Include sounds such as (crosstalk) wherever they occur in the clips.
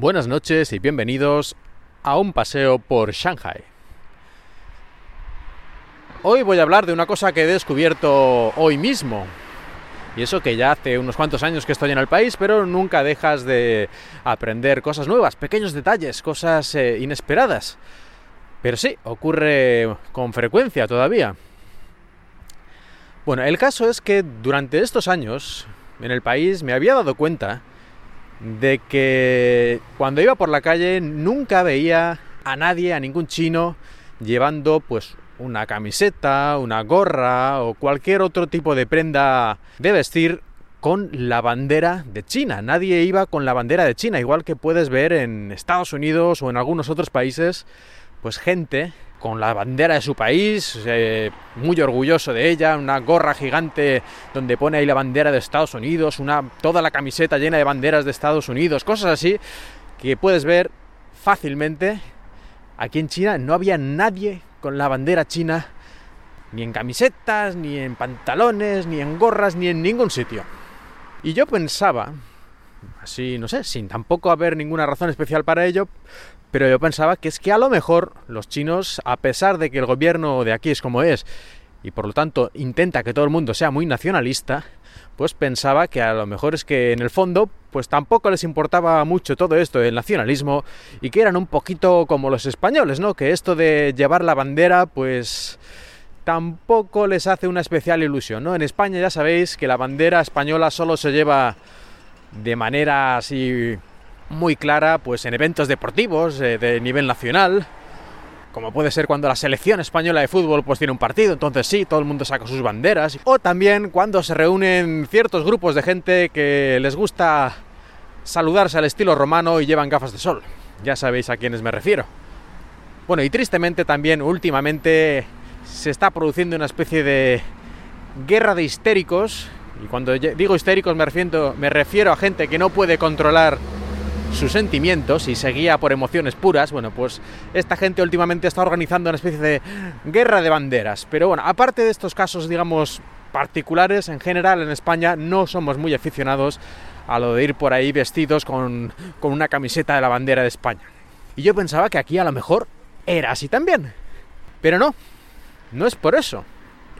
Buenas noches y bienvenidos a un paseo por Shanghai. Hoy voy a hablar de una cosa que he descubierto hoy mismo. Y eso que ya hace unos cuantos años que estoy en el país, pero nunca dejas de aprender cosas nuevas, pequeños detalles, cosas eh, inesperadas. Pero sí, ocurre con frecuencia todavía. Bueno, el caso es que durante estos años en el país me había dado cuenta de que cuando iba por la calle nunca veía a nadie, a ningún chino, llevando pues una camiseta, una gorra o cualquier otro tipo de prenda de vestir con la bandera de China. Nadie iba con la bandera de China, igual que puedes ver en Estados Unidos o en algunos otros países, pues gente con la bandera de su país, eh, muy orgulloso de ella, una gorra gigante donde pone ahí la bandera de Estados Unidos, una, toda la camiseta llena de banderas de Estados Unidos, cosas así que puedes ver fácilmente. Aquí en China no había nadie con la bandera china, ni en camisetas, ni en pantalones, ni en gorras, ni en ningún sitio. Y yo pensaba, así, no sé, sin tampoco haber ninguna razón especial para ello, pero yo pensaba que es que a lo mejor los chinos, a pesar de que el gobierno de aquí es como es, y por lo tanto intenta que todo el mundo sea muy nacionalista, pues pensaba que a lo mejor es que en el fondo pues tampoco les importaba mucho todo esto del nacionalismo y que eran un poquito como los españoles, ¿no? Que esto de llevar la bandera pues tampoco les hace una especial ilusión, ¿no? En España ya sabéis que la bandera española solo se lleva de manera así muy clara pues en eventos deportivos eh, de nivel nacional, como puede ser cuando la selección española de fútbol pues tiene un partido, entonces sí, todo el mundo saca sus banderas, o también cuando se reúnen ciertos grupos de gente que les gusta saludarse al estilo romano y llevan gafas de sol. Ya sabéis a quiénes me refiero. Bueno, y tristemente también últimamente se está produciendo una especie de guerra de histéricos, y cuando digo histéricos me refiero, me refiero a gente que no puede controlar sus sentimientos y se guía por emociones puras, bueno, pues esta gente últimamente está organizando una especie de guerra de banderas. Pero bueno, aparte de estos casos, digamos, particulares, en general en España no somos muy aficionados a lo de ir por ahí vestidos con, con una camiseta de la bandera de España. Y yo pensaba que aquí a lo mejor era así también. Pero no, no es por eso.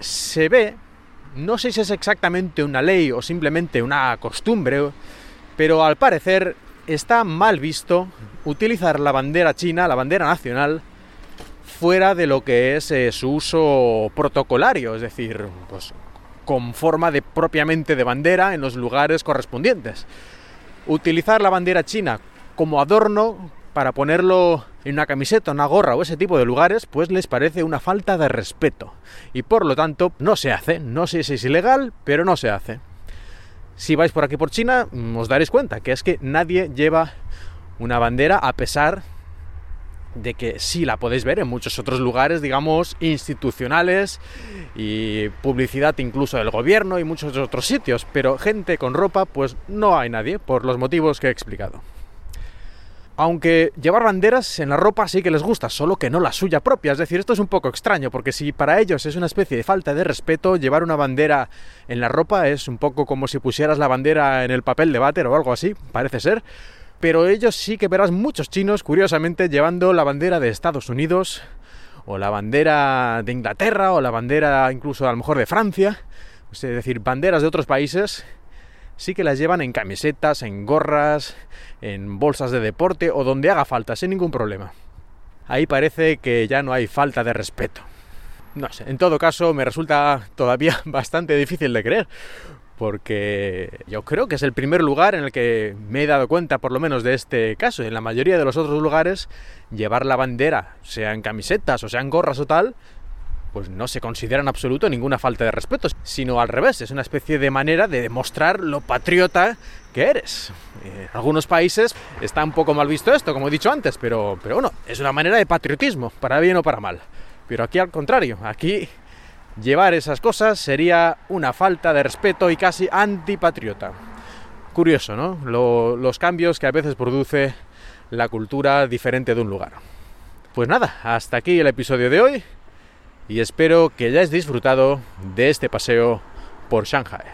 Se ve, no sé si es exactamente una ley o simplemente una costumbre, pero al parecer está mal visto utilizar la bandera china, la bandera nacional, fuera de lo que es eh, su uso protocolario, es decir, pues con forma de propiamente de bandera en los lugares correspondientes. Utilizar la bandera china como adorno para ponerlo en una camiseta, una gorra o ese tipo de lugares, pues les parece una falta de respeto. Y por lo tanto, no se hace. No sé si es ilegal, pero no se hace si vais por aquí por China, mm, os daréis cuenta que es que nadie lleva una bandera a pesar de que sí la podéis ver en muchos otros lugares, digamos, institucionales y publicidad incluso del gobierno y muchos otros sitios, pero gente con ropa pues no hay nadie por los motivos que he explicado. Aunque llevar banderas en la ropa sí que les gusta, solo que no la suya propia. Es decir, esto es un poco extraño, porque si para ellos es una especie de falta de respeto, llevar una bandera en la ropa es un poco como si pusieras la bandera en el papel de váter o algo así, parece ser. Pero ellos sí que verás muchos chinos, curiosamente, llevando la bandera de Estados Unidos, o la bandera de Inglaterra, o la bandera incluso a lo mejor de Francia. Es decir, banderas de otros países sí que las llevan en camisetas, en gorras, en bolsas de deporte o donde haga falta, sin ningún problema. Ahí parece que ya no hay falta de respeto. No sé, en todo caso me resulta todavía (laughs) bastante difícil de creer, porque yo creo que es el primer lugar en el que me he dado cuenta por lo menos de este caso. En la mayoría de los otros lugares, llevar la bandera, sea en camisetas o sea en gorras o tal, pues no se considera en absoluto ninguna falta de respeto, sino al revés, es una especie de manera de demostrar lo patriota que eres. En algunos países está un poco mal visto esto, como he dicho antes, pero, pero bueno, es una manera de patriotismo, para bien o para mal. Pero aquí al contrario, aquí llevar esas cosas sería una falta de respeto y casi antipatriota. Curioso, ¿no? los cambios que a veces produce la cultura diferente de un lugar. Pues nada, hasta aquí el episodio de hoy y espero que hayáis disfrutado de este paseo por Shanghai.